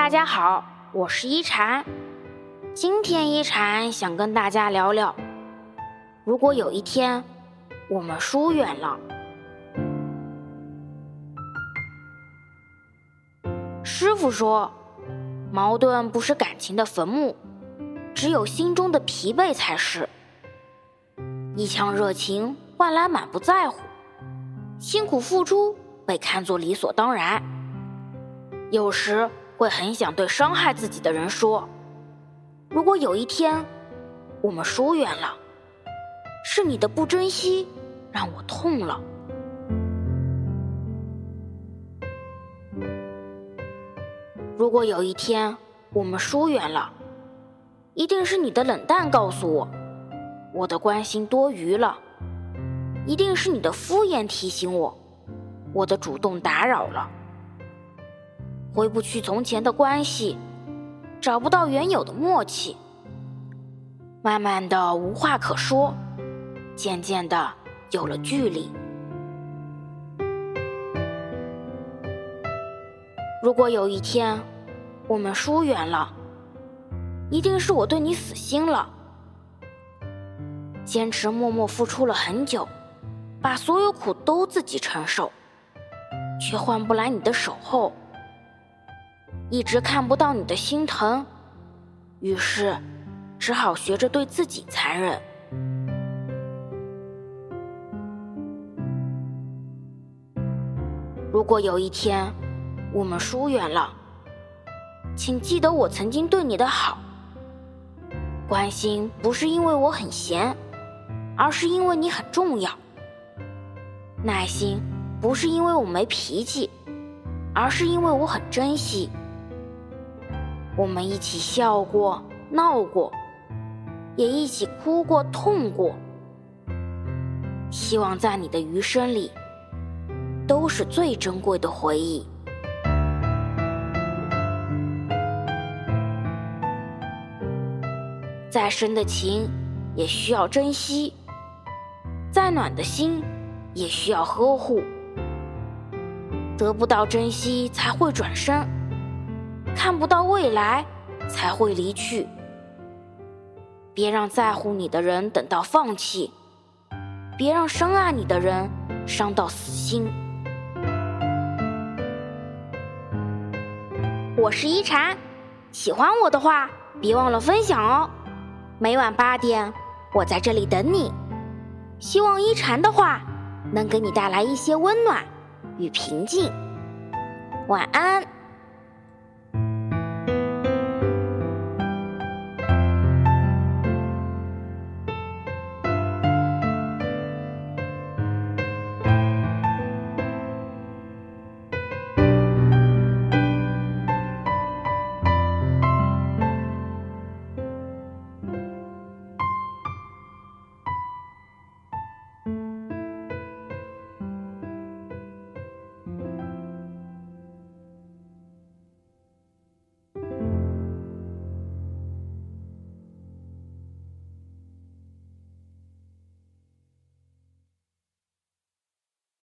大家好，我是一禅。今天一禅想跟大家聊聊，如果有一天我们疏远了。师傅说，矛盾不是感情的坟墓，只有心中的疲惫才是。一腔热情换来满不在乎，辛苦付出被看作理所当然。有时会很想对伤害自己的人说：“如果有一天我们疏远了，是你的不珍惜让我痛了。如果有一天我们疏远了，一定是你的冷淡告诉我。”我的关心多余了，一定是你的敷衍提醒我，我的主动打扰了。回不去从前的关系，找不到原有的默契，慢慢的无话可说，渐渐的有了距离。如果有一天我们疏远了，一定是我对你死心了。坚持默默付出了很久，把所有苦都自己承受，却换不来你的守候。一直看不到你的心疼，于是只好学着对自己残忍。如果有一天我们疏远了，请记得我曾经对你的好。关心不是因为我很闲。而是因为你很重要，耐心不是因为我没脾气，而是因为我很珍惜。我们一起笑过、闹过，也一起哭过、痛过。希望在你的余生里，都是最珍贵的回忆。再深的情，也需要珍惜。再暖的心，也需要呵护。得不到珍惜，才会转身；看不到未来，才会离去。别让在乎你的人等到放弃，别让深爱你的人伤到死心。我是一禅，喜欢我的话，别忘了分享哦。每晚八点，我在这里等你。希望一禅的话能给你带来一些温暖与平静。晚安。